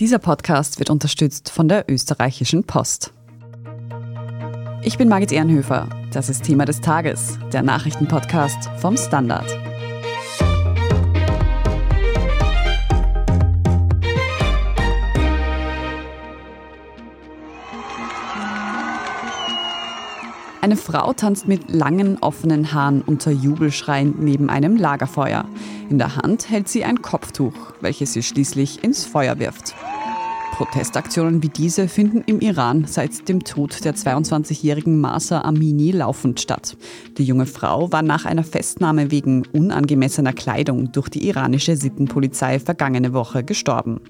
Dieser Podcast wird unterstützt von der österreichischen Post. Ich bin Margit Ehrenhöfer. Das ist Thema des Tages, der Nachrichtenpodcast vom Standard. Eine Frau tanzt mit langen offenen Haaren unter Jubelschreien neben einem Lagerfeuer. In der Hand hält sie ein Kopftuch, welches sie schließlich ins Feuer wirft. Protestaktionen wie diese finden im Iran seit dem Tod der 22-jährigen Masa Amini laufend statt. Die junge Frau war nach einer Festnahme wegen unangemessener Kleidung durch die iranische Sittenpolizei vergangene Woche gestorben.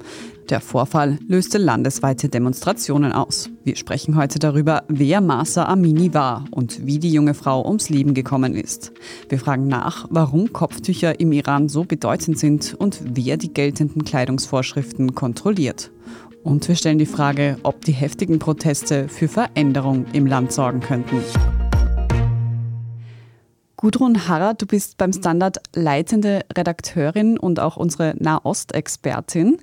Der Vorfall löste landesweite Demonstrationen aus. Wir sprechen heute darüber, wer Masa Amini war und wie die junge Frau ums Leben gekommen ist. Wir fragen nach, warum Kopftücher im Iran so bedeutend sind und wer die geltenden Kleidungsvorschriften kontrolliert. Und wir stellen die Frage, ob die heftigen Proteste für Veränderung im Land sorgen könnten. Gudrun Harrer, du bist beim Standard leitende Redakteurin und auch unsere Nahostexpertin.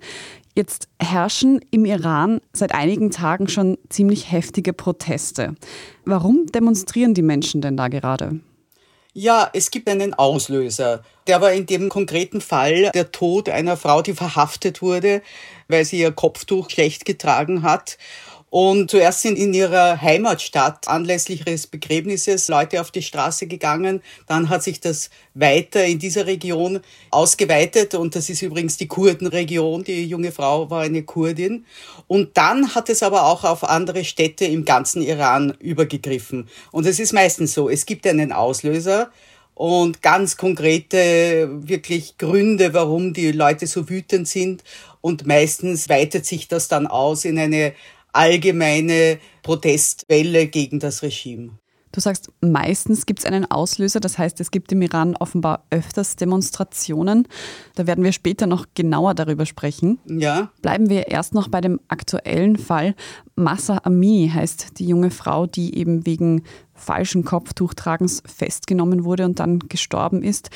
Jetzt herrschen im Iran seit einigen Tagen schon ziemlich heftige Proteste. Warum demonstrieren die Menschen denn da gerade? Ja, es gibt einen Auslöser. Der war in dem konkreten Fall der Tod einer Frau, die verhaftet wurde, weil sie ihr Kopftuch schlecht getragen hat. Und zuerst sind in ihrer Heimatstadt anlässlich ihres Begräbnisses Leute auf die Straße gegangen. Dann hat sich das weiter in dieser Region ausgeweitet. Und das ist übrigens die Kurdenregion. Die junge Frau war eine Kurdin. Und dann hat es aber auch auf andere Städte im ganzen Iran übergegriffen. Und es ist meistens so. Es gibt einen Auslöser und ganz konkrete wirklich Gründe, warum die Leute so wütend sind. Und meistens weitet sich das dann aus in eine allgemeine Protestwelle gegen das Regime. Du sagst, meistens gibt es einen Auslöser, das heißt, es gibt im Iran offenbar öfters Demonstrationen. Da werden wir später noch genauer darüber sprechen. Ja. Bleiben wir erst noch bei dem aktuellen Fall. Massa Ami heißt die junge Frau, die eben wegen falschen Kopftuchtragens festgenommen wurde und dann gestorben ist.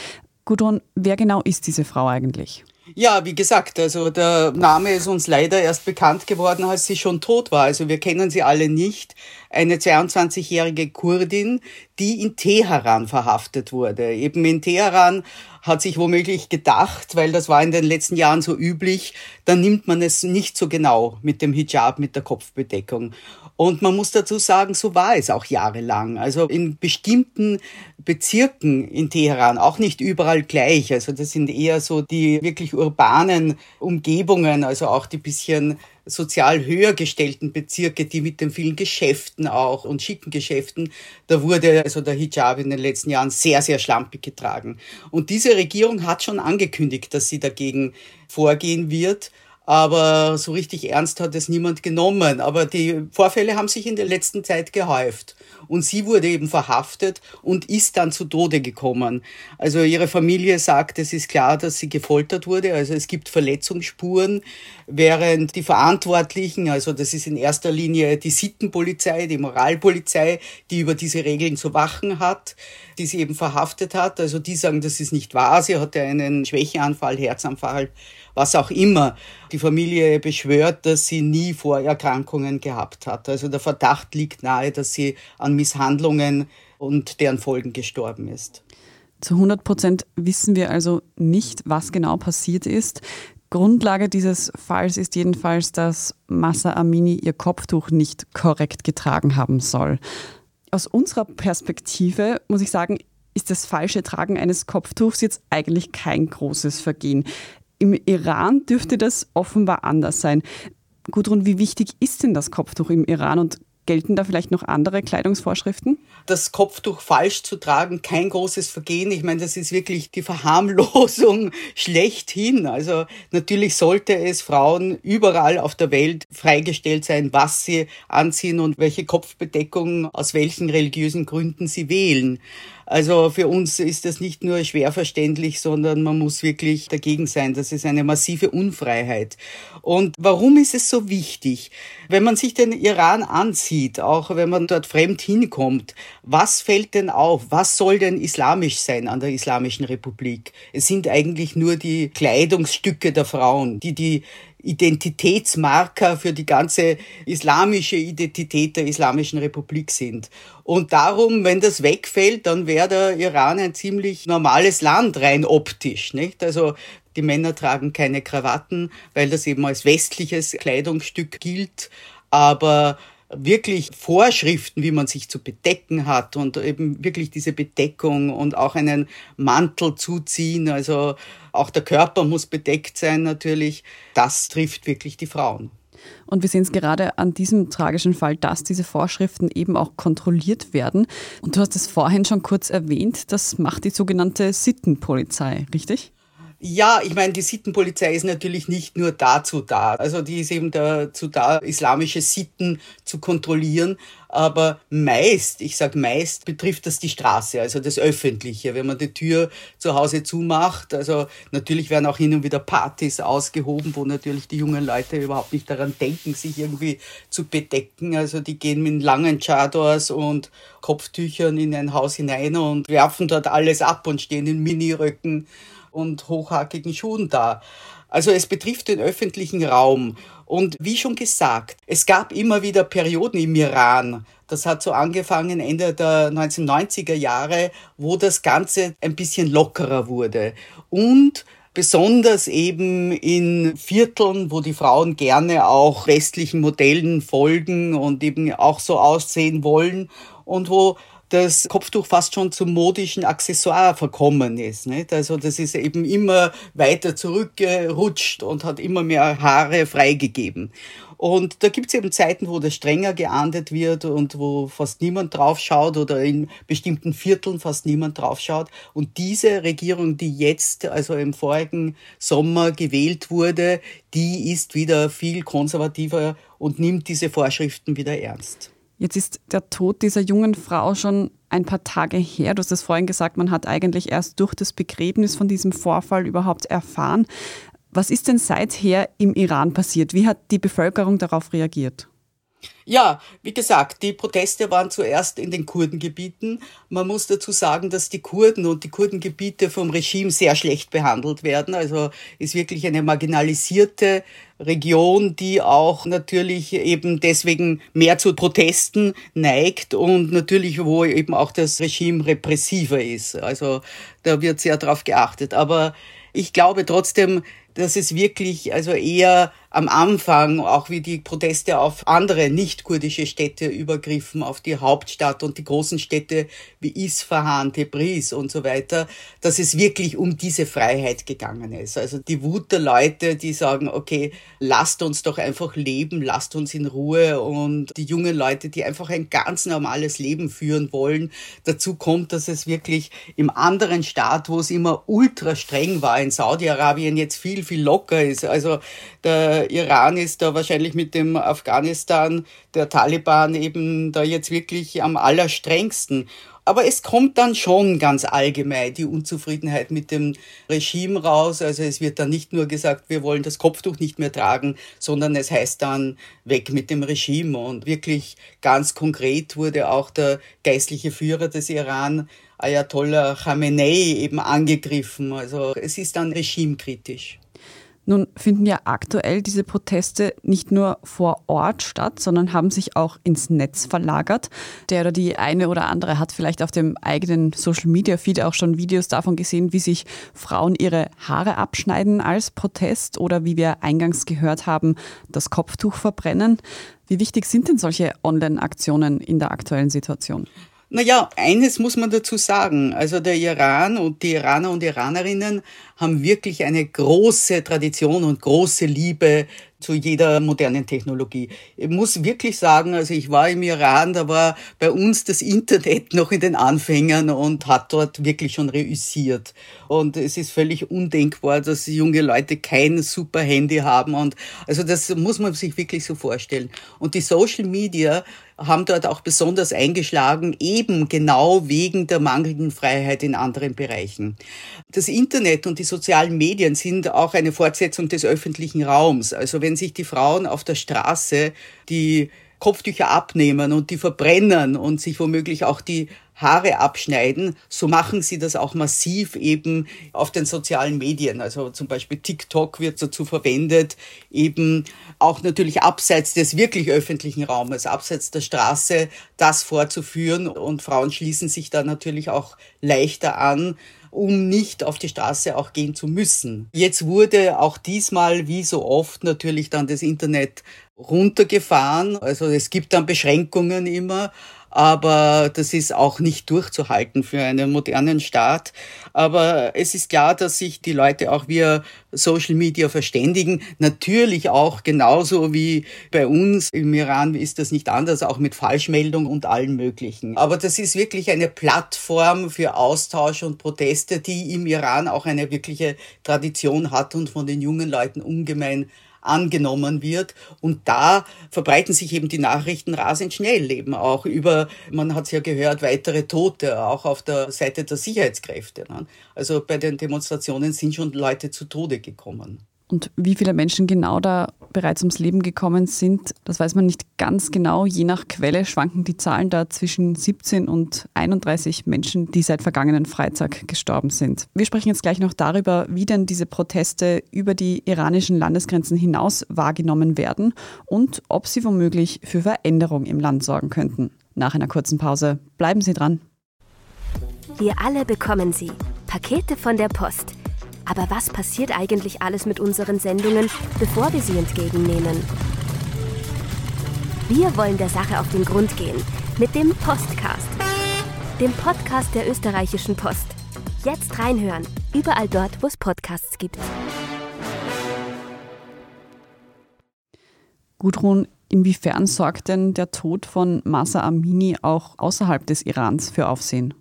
Gudrun, wer genau ist diese Frau eigentlich? Ja, wie gesagt, also der Name ist uns leider erst bekannt geworden, als sie schon tot war. Also wir kennen sie alle nicht. Eine 22-jährige Kurdin, die in Teheran verhaftet wurde. Eben in Teheran hat sich womöglich gedacht, weil das war in den letzten Jahren so üblich, dann nimmt man es nicht so genau mit dem Hijab, mit der Kopfbedeckung. Und man muss dazu sagen, so war es auch jahrelang. Also in bestimmten Bezirken in Teheran, auch nicht überall gleich. Also das sind eher so die wirklich urbanen Umgebungen, also auch die bisschen sozial höher gestellten Bezirke, die mit den vielen Geschäften auch und schicken Geschäften, da wurde also der Hijab in den letzten Jahren sehr, sehr schlampig getragen. Und diese Regierung hat schon angekündigt, dass sie dagegen vorgehen wird aber so richtig ernst hat es niemand genommen. Aber die Vorfälle haben sich in der letzten Zeit gehäuft. Und sie wurde eben verhaftet und ist dann zu Tode gekommen. Also ihre Familie sagt, es ist klar, dass sie gefoltert wurde. Also es gibt Verletzungsspuren, während die Verantwortlichen, also das ist in erster Linie die Sittenpolizei, die Moralpolizei, die über diese Regeln zu wachen hat, die sie eben verhaftet hat. Also die sagen, das ist nicht wahr. Sie hatte einen Schwächeanfall, Herzanfall was auch immer. Die Familie beschwört, dass sie nie Vorerkrankungen gehabt hat. Also der Verdacht liegt nahe, dass sie an Misshandlungen und deren Folgen gestorben ist. Zu 100 Prozent wissen wir also nicht, was genau passiert ist. Grundlage dieses Falls ist jedenfalls, dass Massa Amini ihr Kopftuch nicht korrekt getragen haben soll. Aus unserer Perspektive muss ich sagen, ist das falsche Tragen eines Kopftuchs jetzt eigentlich kein großes Vergehen. Im Iran dürfte das offenbar anders sein. Gudrun, wie wichtig ist denn das Kopftuch im Iran und Gelten da vielleicht noch andere Kleidungsvorschriften? Das Kopftuch falsch zu tragen, kein großes Vergehen. Ich meine, das ist wirklich die Verharmlosung schlechthin. Also natürlich sollte es Frauen überall auf der Welt freigestellt sein, was sie anziehen und welche Kopfbedeckung aus welchen religiösen Gründen sie wählen. Also für uns ist das nicht nur schwer verständlich, sondern man muss wirklich dagegen sein. Das ist eine massive Unfreiheit. Und warum ist es so wichtig? Wenn man sich den Iran ansieht, auch wenn man dort fremd hinkommt, was fällt denn auf? Was soll denn islamisch sein an der Islamischen Republik? Es sind eigentlich nur die Kleidungsstücke der Frauen, die die Identitätsmarker für die ganze islamische Identität der Islamischen Republik sind. Und darum, wenn das wegfällt, dann wäre der Iran ein ziemlich normales Land, rein optisch. Nicht? Also die Männer tragen keine Krawatten, weil das eben als westliches Kleidungsstück gilt. Aber wirklich Vorschriften, wie man sich zu bedecken hat und eben wirklich diese Bedeckung und auch einen Mantel zuziehen, also auch der Körper muss bedeckt sein natürlich, das trifft wirklich die Frauen. Und wir sehen es gerade an diesem tragischen Fall, dass diese Vorschriften eben auch kontrolliert werden. Und du hast es vorhin schon kurz erwähnt, das macht die sogenannte Sittenpolizei, richtig? Ja, ich meine, die Sittenpolizei ist natürlich nicht nur dazu da. Also die ist eben dazu da, islamische Sitten zu kontrollieren. Aber meist, ich sage meist, betrifft das die Straße, also das Öffentliche. Wenn man die Tür zu Hause zumacht, also natürlich werden auch hin und wieder Partys ausgehoben, wo natürlich die jungen Leute überhaupt nicht daran denken, sich irgendwie zu bedecken. Also die gehen mit langen Chadors und Kopftüchern in ein Haus hinein und werfen dort alles ab und stehen in Miniröcken und hochhackigen Schuhen da. Also es betrifft den öffentlichen Raum. Und wie schon gesagt, es gab immer wieder Perioden im Iran, das hat so angefangen Ende der 1990er Jahre, wo das Ganze ein bisschen lockerer wurde. Und besonders eben in Vierteln, wo die Frauen gerne auch westlichen Modellen folgen und eben auch so aussehen wollen und wo das Kopftuch fast schon zum modischen Accessoire verkommen ist. Nicht? Also das ist eben immer weiter zurückgerutscht und hat immer mehr Haare freigegeben. Und da gibt es eben Zeiten, wo das strenger geahndet wird und wo fast niemand drauf schaut oder in bestimmten Vierteln fast niemand drauf schaut. Und diese Regierung, die jetzt, also im vorigen Sommer gewählt wurde, die ist wieder viel konservativer und nimmt diese Vorschriften wieder ernst. Jetzt ist der Tod dieser jungen Frau schon ein paar Tage her. Du hast es vorhin gesagt, man hat eigentlich erst durch das Begräbnis von diesem Vorfall überhaupt erfahren. Was ist denn seither im Iran passiert? Wie hat die Bevölkerung darauf reagiert? Ja, wie gesagt, die Proteste waren zuerst in den Kurdengebieten. Man muss dazu sagen, dass die Kurden und die Kurdengebiete vom Regime sehr schlecht behandelt werden. Also ist wirklich eine marginalisierte Region, die auch natürlich eben deswegen mehr zu Protesten neigt und natürlich wo eben auch das Regime repressiver ist. Also da wird sehr darauf geachtet. Aber ich glaube trotzdem, dass es wirklich also eher am Anfang, auch wie die Proteste auf andere nicht-kurdische Städte übergriffen, auf die Hauptstadt und die großen Städte wie Isfahan, Tebris und so weiter, dass es wirklich um diese Freiheit gegangen ist. Also die Wut der Leute, die sagen, okay, lasst uns doch einfach leben, lasst uns in Ruhe und die jungen Leute, die einfach ein ganz normales Leben führen wollen. Dazu kommt, dass es wirklich im anderen Staat, wo es immer ultra streng war, in Saudi-Arabien jetzt viel, viel locker ist. Also der Iran ist da wahrscheinlich mit dem Afghanistan der Taliban eben da jetzt wirklich am allerstrengsten. Aber es kommt dann schon ganz allgemein die Unzufriedenheit mit dem Regime raus. Also es wird dann nicht nur gesagt, wir wollen das Kopftuch nicht mehr tragen, sondern es heißt dann weg mit dem Regime. Und wirklich ganz konkret wurde auch der geistliche Führer des Iran, Ayatollah Khamenei, eben angegriffen. Also es ist dann regimekritisch. Nun finden ja aktuell diese Proteste nicht nur vor Ort statt, sondern haben sich auch ins Netz verlagert. Der oder die eine oder andere hat vielleicht auf dem eigenen Social Media Feed auch schon Videos davon gesehen, wie sich Frauen ihre Haare abschneiden als Protest oder wie wir eingangs gehört haben, das Kopftuch verbrennen. Wie wichtig sind denn solche Online-Aktionen in der aktuellen Situation? Naja, eines muss man dazu sagen. Also der Iran und die Iraner und Iranerinnen haben wirklich eine große Tradition und große Liebe zu jeder modernen Technologie. Ich muss wirklich sagen, also ich war im Iran, da war bei uns das Internet noch in den Anfängern und hat dort wirklich schon reüssiert. Und es ist völlig undenkbar, dass junge Leute kein super Handy haben und also das muss man sich wirklich so vorstellen. Und die Social Media haben dort auch besonders eingeschlagen, eben genau wegen der mangelnden Freiheit in anderen Bereichen. Das Internet und die sozialen Medien sind auch eine Fortsetzung des öffentlichen Raums. Also wenn sich die Frauen auf der Straße, die Kopftücher abnehmen und die verbrennen und sich womöglich auch die Haare abschneiden, so machen sie das auch massiv eben auf den sozialen Medien. Also zum Beispiel TikTok wird dazu verwendet, eben auch natürlich abseits des wirklich öffentlichen Raumes, abseits der Straße, das vorzuführen. Und Frauen schließen sich da natürlich auch leichter an um nicht auf die Straße auch gehen zu müssen. Jetzt wurde auch diesmal, wie so oft, natürlich dann das Internet runtergefahren. Also es gibt dann Beschränkungen immer, aber das ist auch nicht durchzuhalten für einen modernen Staat. Aber es ist klar, dass sich die Leute auch via Social Media verständigen. Natürlich auch genauso wie bei uns im Iran ist das nicht anders, auch mit Falschmeldung und allen möglichen. Aber das ist wirklich eine Plattform für Austausch und Proteste, die im Iran auch eine wirkliche Tradition hat und von den jungen Leuten ungemein angenommen wird. Und da verbreiten sich eben die Nachrichten rasend schnell eben auch über, man hat es ja gehört, weitere Tote, auch auf der Seite der Sicherheitskräfte. Ne? Also bei den Demonstrationen sind schon Leute zu Tode gekommen. Und wie viele Menschen genau da bereits ums Leben gekommen sind, das weiß man nicht ganz genau. Je nach Quelle schwanken die Zahlen da zwischen 17 und 31 Menschen, die seit vergangenen Freitag gestorben sind. Wir sprechen jetzt gleich noch darüber, wie denn diese Proteste über die iranischen Landesgrenzen hinaus wahrgenommen werden und ob sie womöglich für Veränderung im Land sorgen könnten. Nach einer kurzen Pause bleiben Sie dran. Wir alle bekommen sie. Pakete von der Post aber was passiert eigentlich alles mit unseren Sendungen, bevor wir sie entgegennehmen? Wir wollen der Sache auf den Grund gehen mit dem Postcast, dem Podcast der österreichischen Post. Jetzt reinhören, überall dort, wo es Podcasts gibt. Gudrun, inwiefern sorgt denn der Tod von Masa Amini auch außerhalb des Irans für Aufsehen?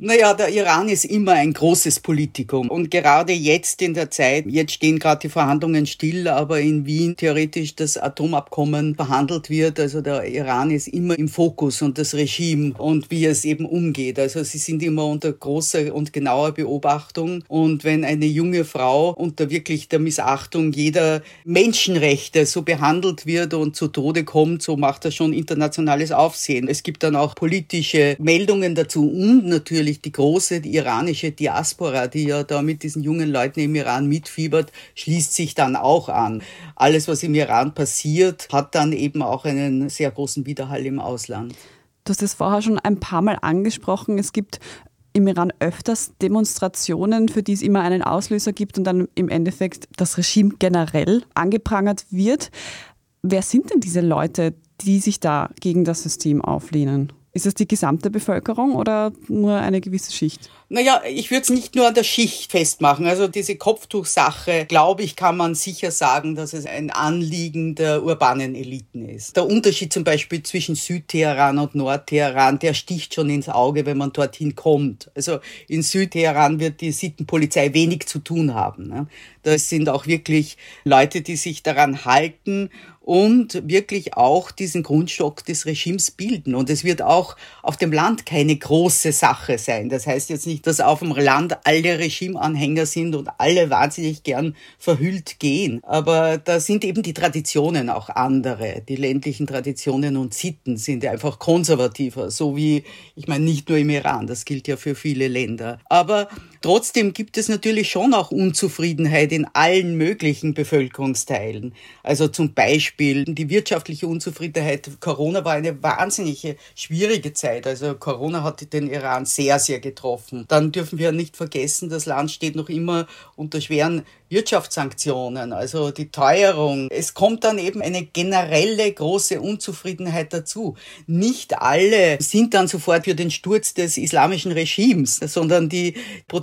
Naja, der Iran ist immer ein großes Politikum. Und gerade jetzt in der Zeit, jetzt stehen gerade die Verhandlungen still, aber in Wien theoretisch das Atomabkommen verhandelt wird. Also der Iran ist immer im Fokus und das Regime und wie es eben umgeht. Also sie sind immer unter großer und genauer Beobachtung. Und wenn eine junge Frau unter wirklich der Missachtung jeder Menschenrechte so behandelt wird und zu Tode kommt, so macht das schon internationales Aufsehen. Es gibt dann auch politische Meldungen dazu und natürlich natürlich die große die iranische Diaspora, die ja da mit diesen jungen Leuten im Iran mitfiebert, schließt sich dann auch an. Alles, was im Iran passiert, hat dann eben auch einen sehr großen Widerhall im Ausland. Du hast es vorher schon ein paar Mal angesprochen. Es gibt im Iran öfters Demonstrationen, für die es immer einen Auslöser gibt und dann im Endeffekt das Regime generell angeprangert wird. Wer sind denn diese Leute, die sich da gegen das System auflehnen? Ist es die gesamte Bevölkerung oder nur eine gewisse Schicht? Naja, ich würde es nicht nur an der Schicht festmachen. Also diese Kopftuchsache, glaube ich, kann man sicher sagen, dass es ein Anliegen der urbanen Eliten ist. Der Unterschied zum Beispiel zwischen Südteheran und Nordteheran, der sticht schon ins Auge, wenn man dorthin kommt. Also in Südteheran wird die Sittenpolizei wenig zu tun haben. Ne? Das sind auch wirklich Leute, die sich daran halten und wirklich auch diesen Grundstock des Regimes bilden. Und es wird auch auf dem Land keine große Sache sein. Das heißt jetzt nicht, dass auf dem Land alle Regimeanhänger sind und alle wahnsinnig gern verhüllt gehen. Aber da sind eben die Traditionen auch andere. Die ländlichen Traditionen und Sitten sind einfach konservativer. So wie, ich meine, nicht nur im Iran, das gilt ja für viele Länder. Aber trotzdem gibt es natürlich schon auch Unzufriedenheit in allen möglichen Bevölkerungsteilen. Also zum Beispiel die wirtschaftliche Unzufriedenheit. Corona war eine wahnsinnige, schwierige Zeit. Also Corona hat den Iran sehr, sehr getroffen. Dann dürfen wir nicht vergessen, das Land steht noch immer unter schweren Wirtschaftssanktionen, also die Teuerung. Es kommt dann eben eine generelle große Unzufriedenheit dazu. Nicht alle sind dann sofort für den Sturz des islamischen Regimes, sondern die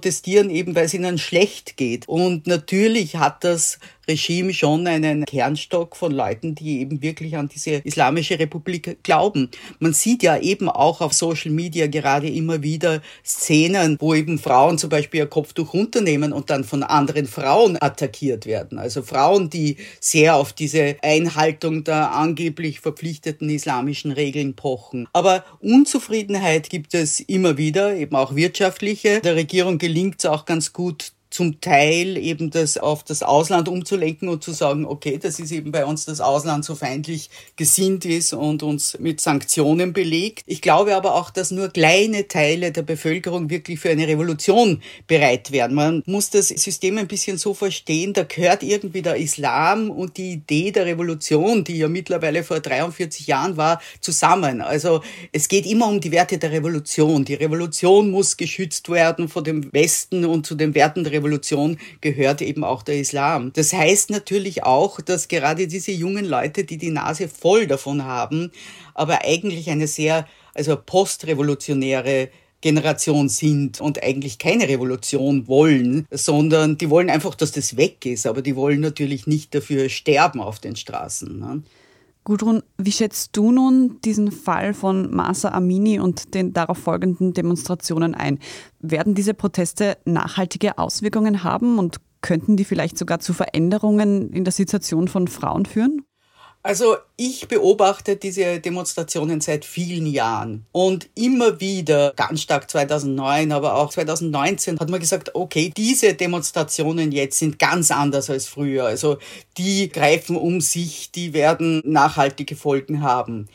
protestieren eben, weil es ihnen schlecht geht. Und natürlich hat das Regime schon einen Kernstock von Leuten, die eben wirklich an diese Islamische Republik glauben. Man sieht ja eben auch auf Social Media gerade immer wieder Szenen, wo eben Frauen zum Beispiel ihr Kopftuch runternehmen und dann von anderen Frauen attackiert werden. Also Frauen, die sehr auf diese Einhaltung der angeblich verpflichteten islamischen Regeln pochen. Aber Unzufriedenheit gibt es immer wieder, eben auch wirtschaftliche. Der Regierung gelingt es auch ganz gut, zum Teil eben das auf das Ausland umzulenken und zu sagen, okay, das ist eben bei uns das Ausland so feindlich gesinnt ist und uns mit Sanktionen belegt. Ich glaube aber auch, dass nur kleine Teile der Bevölkerung wirklich für eine Revolution bereit werden. Man muss das System ein bisschen so verstehen, da gehört irgendwie der Islam und die Idee der Revolution, die ja mittlerweile vor 43 Jahren war, zusammen. Also es geht immer um die Werte der Revolution. Die Revolution muss geschützt werden vor dem Westen und zu den Werten der Revolution gehört eben auch der Islam. Das heißt natürlich auch, dass gerade diese jungen Leute, die die Nase voll davon haben, aber eigentlich eine sehr, also postrevolutionäre Generation sind und eigentlich keine Revolution wollen, sondern die wollen einfach, dass das weg ist, aber die wollen natürlich nicht dafür sterben auf den Straßen. Ne? Gudrun, wie schätzt du nun diesen Fall von Masa Amini und den darauf folgenden Demonstrationen ein? Werden diese Proteste nachhaltige Auswirkungen haben und könnten die vielleicht sogar zu Veränderungen in der Situation von Frauen führen? Also ich beobachte diese Demonstrationen seit vielen Jahren und immer wieder, ganz stark 2009, aber auch 2019, hat man gesagt, okay, diese Demonstrationen jetzt sind ganz anders als früher. Also die greifen um sich, die werden nachhaltige Folgen haben.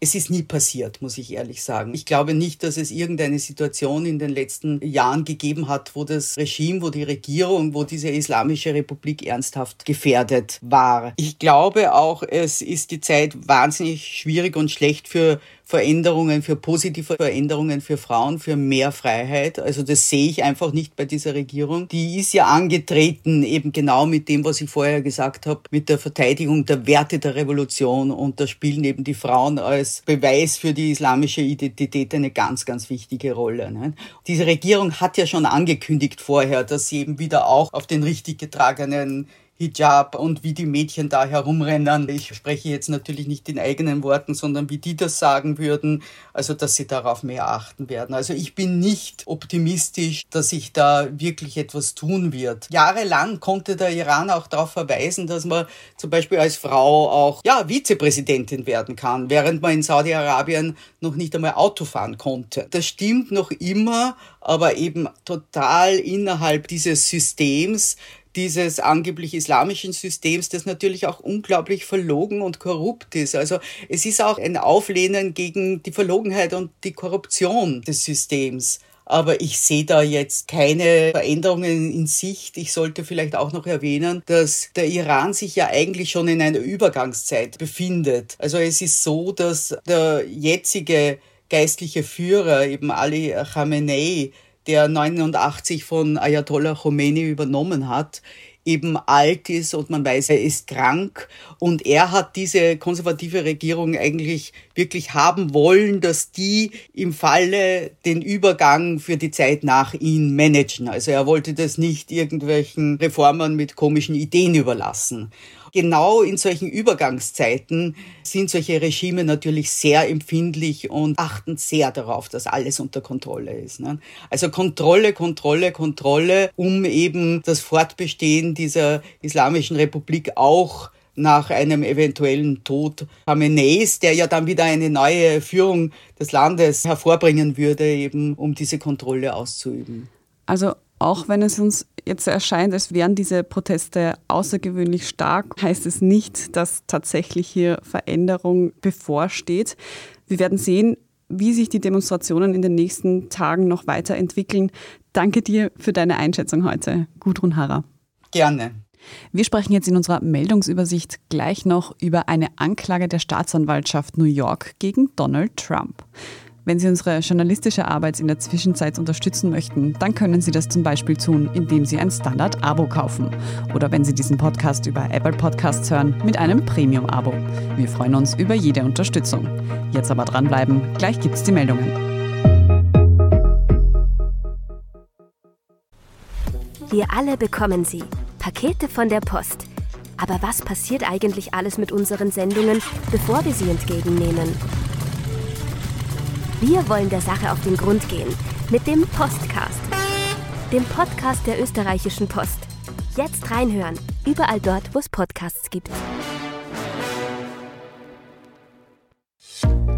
Es ist nie passiert, muss ich ehrlich sagen. Ich glaube nicht, dass es irgendeine Situation in den letzten Jahren gegeben hat, wo das Regime, wo die Regierung, wo diese Islamische Republik ernsthaft gefährdet war. Ich glaube auch, es ist die Zeit wahnsinnig schwierig und schlecht für Veränderungen, für positive Veränderungen für Frauen, für mehr Freiheit. Also das sehe ich einfach nicht bei dieser Regierung. Die ist ja angetreten eben genau mit dem, was ich vorher gesagt habe, mit der Verteidigung der Werte der Revolution. Und da spielen eben die Frauen als Beweis für die islamische Identität eine ganz, ganz wichtige Rolle. Ne? Diese Regierung hat ja schon angekündigt vorher, dass sie eben wieder auch auf den richtig getragenen Hijab und wie die Mädchen da herumrennen. Ich spreche jetzt natürlich nicht in eigenen Worten, sondern wie die das sagen würden, also dass sie darauf mehr achten werden. Also ich bin nicht optimistisch, dass sich da wirklich etwas tun wird. Jahrelang konnte der Iran auch darauf verweisen, dass man zum Beispiel als Frau auch ja, Vizepräsidentin werden kann, während man in Saudi-Arabien noch nicht einmal Auto fahren konnte. Das stimmt noch immer, aber eben total innerhalb dieses Systems, dieses angeblich islamischen Systems, das natürlich auch unglaublich verlogen und korrupt ist. Also es ist auch ein Auflehnen gegen die Verlogenheit und die Korruption des Systems. Aber ich sehe da jetzt keine Veränderungen in Sicht. Ich sollte vielleicht auch noch erwähnen, dass der Iran sich ja eigentlich schon in einer Übergangszeit befindet. Also es ist so, dass der jetzige geistliche Führer, eben Ali Khamenei, der 89 von Ayatollah Khomeini übernommen hat, eben alt ist und man weiß, er ist krank. Und er hat diese konservative Regierung eigentlich wirklich haben wollen, dass die im Falle den Übergang für die Zeit nach ihm managen. Also er wollte das nicht irgendwelchen Reformern mit komischen Ideen überlassen genau in solchen Übergangszeiten sind solche Regime natürlich sehr empfindlich und achten sehr darauf, dass alles unter Kontrolle ist. Ne? Also Kontrolle, Kontrolle, Kontrolle, um eben das Fortbestehen dieser Islamischen Republik auch nach einem eventuellen Tod Khameneis, der ja dann wieder eine neue Führung des Landes hervorbringen würde, eben um diese Kontrolle auszuüben. Also auch wenn es uns jetzt erscheint, als wären diese Proteste außergewöhnlich stark, heißt es nicht, dass tatsächlich hier Veränderung bevorsteht. Wir werden sehen, wie sich die Demonstrationen in den nächsten Tagen noch weiterentwickeln. Danke dir für deine Einschätzung heute, Gudrun Harrer. Gerne. Wir sprechen jetzt in unserer Meldungsübersicht gleich noch über eine Anklage der Staatsanwaltschaft New York gegen Donald Trump. Wenn Sie unsere journalistische Arbeit in der Zwischenzeit unterstützen möchten, dann können Sie das zum Beispiel tun, indem Sie ein Standard-Abo kaufen. Oder wenn Sie diesen Podcast über Apple Podcasts hören, mit einem Premium-Abo. Wir freuen uns über jede Unterstützung. Jetzt aber dranbleiben, gleich gibt's die Meldungen. Wir alle bekommen sie. Pakete von der Post. Aber was passiert eigentlich alles mit unseren Sendungen, bevor wir sie entgegennehmen? Wir wollen der Sache auf den Grund gehen mit dem Postcast, dem Podcast der österreichischen Post. Jetzt reinhören, überall dort, wo es Podcasts gibt.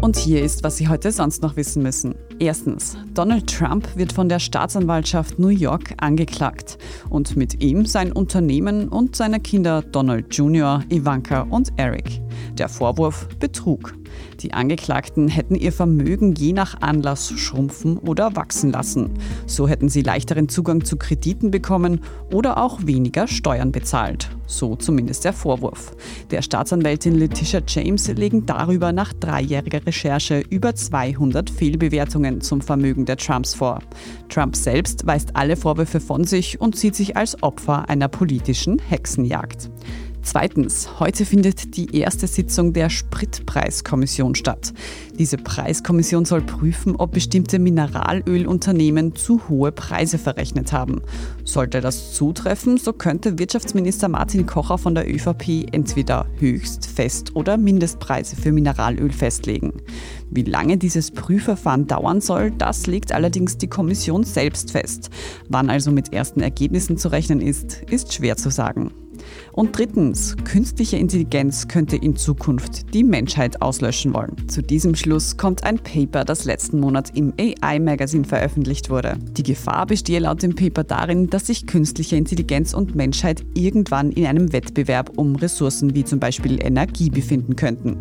Und hier ist, was Sie heute sonst noch wissen müssen. Erstens, Donald Trump wird von der Staatsanwaltschaft New York angeklagt und mit ihm sein Unternehmen und seine Kinder Donald Jr., Ivanka und Eric. Der Vorwurf Betrug. Die Angeklagten hätten ihr Vermögen je nach Anlass schrumpfen oder wachsen lassen. So hätten sie leichteren Zugang zu Krediten bekommen oder auch weniger Steuern bezahlt. So zumindest der Vorwurf. Der Staatsanwältin Letitia James legen darüber nach dreijähriger Recherche über 200 Fehlbewertungen zum Vermögen der Trumps vor. Trump selbst weist alle Vorwürfe von sich und sieht sich als Opfer einer politischen Hexenjagd. Zweitens, heute findet die erste Sitzung der Spritpreiskommission statt. Diese Preiskommission soll prüfen, ob bestimmte Mineralölunternehmen zu hohe Preise verrechnet haben. Sollte das zutreffen, so könnte Wirtschaftsminister Martin Kocher von der ÖVP entweder Höchst-, Fest- oder Mindestpreise für Mineralöl festlegen. Wie lange dieses Prüfverfahren dauern soll, das legt allerdings die Kommission selbst fest. Wann also mit ersten Ergebnissen zu rechnen ist, ist schwer zu sagen. Und drittens, künstliche Intelligenz könnte in Zukunft die Menschheit auslöschen wollen. Zu diesem Schluss kommt ein Paper, das letzten Monat im AI Magazine veröffentlicht wurde. Die Gefahr bestehe laut dem Paper darin, dass sich künstliche Intelligenz und Menschheit irgendwann in einem Wettbewerb um Ressourcen wie zum Beispiel Energie befinden könnten.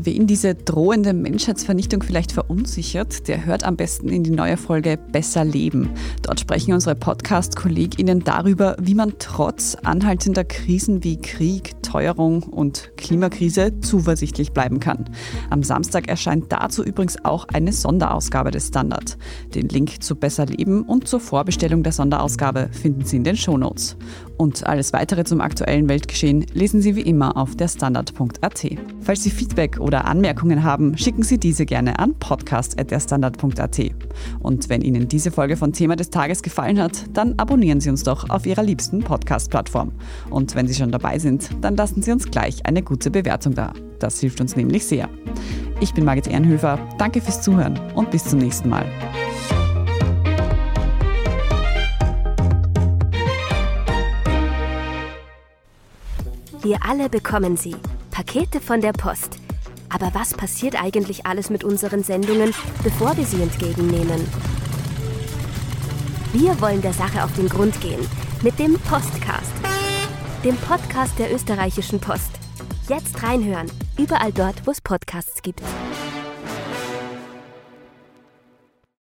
Wen diese drohende Menschheitsvernichtung vielleicht verunsichert, der hört am besten in die neue Folge Besser Leben. Dort sprechen unsere Podcast-KollegInnen darüber, wie man trotz anhaltender Krisen wie Krieg, Teuerung und Klimakrise zuversichtlich bleiben kann. Am Samstag erscheint dazu übrigens auch eine Sonderausgabe des Standard. Den Link zu Besser Leben und zur Vorbestellung der Sonderausgabe finden Sie in den Shownotes. Und alles weitere zum aktuellen Weltgeschehen lesen Sie wie immer auf der Standard.at. Falls Sie Feedback oder Anmerkungen haben, schicken Sie diese gerne an podcast.derstandard.at. Und wenn Ihnen diese Folge von Thema des Tages gefallen hat, dann abonnieren Sie uns doch auf Ihrer liebsten Podcast-Plattform. Und wenn Sie schon dabei sind, dann lassen Sie uns gleich eine gute Bewertung da. Das hilft uns nämlich sehr. Ich bin Margit Ehrenhöfer, danke fürs Zuhören und bis zum nächsten Mal. Wir alle bekommen sie. Pakete von der Post. Aber was passiert eigentlich alles mit unseren Sendungen, bevor wir sie entgegennehmen? Wir wollen der Sache auf den Grund gehen mit dem Postcast, dem Podcast der österreichischen Post. Jetzt reinhören, überall dort, wo es Podcasts gibt.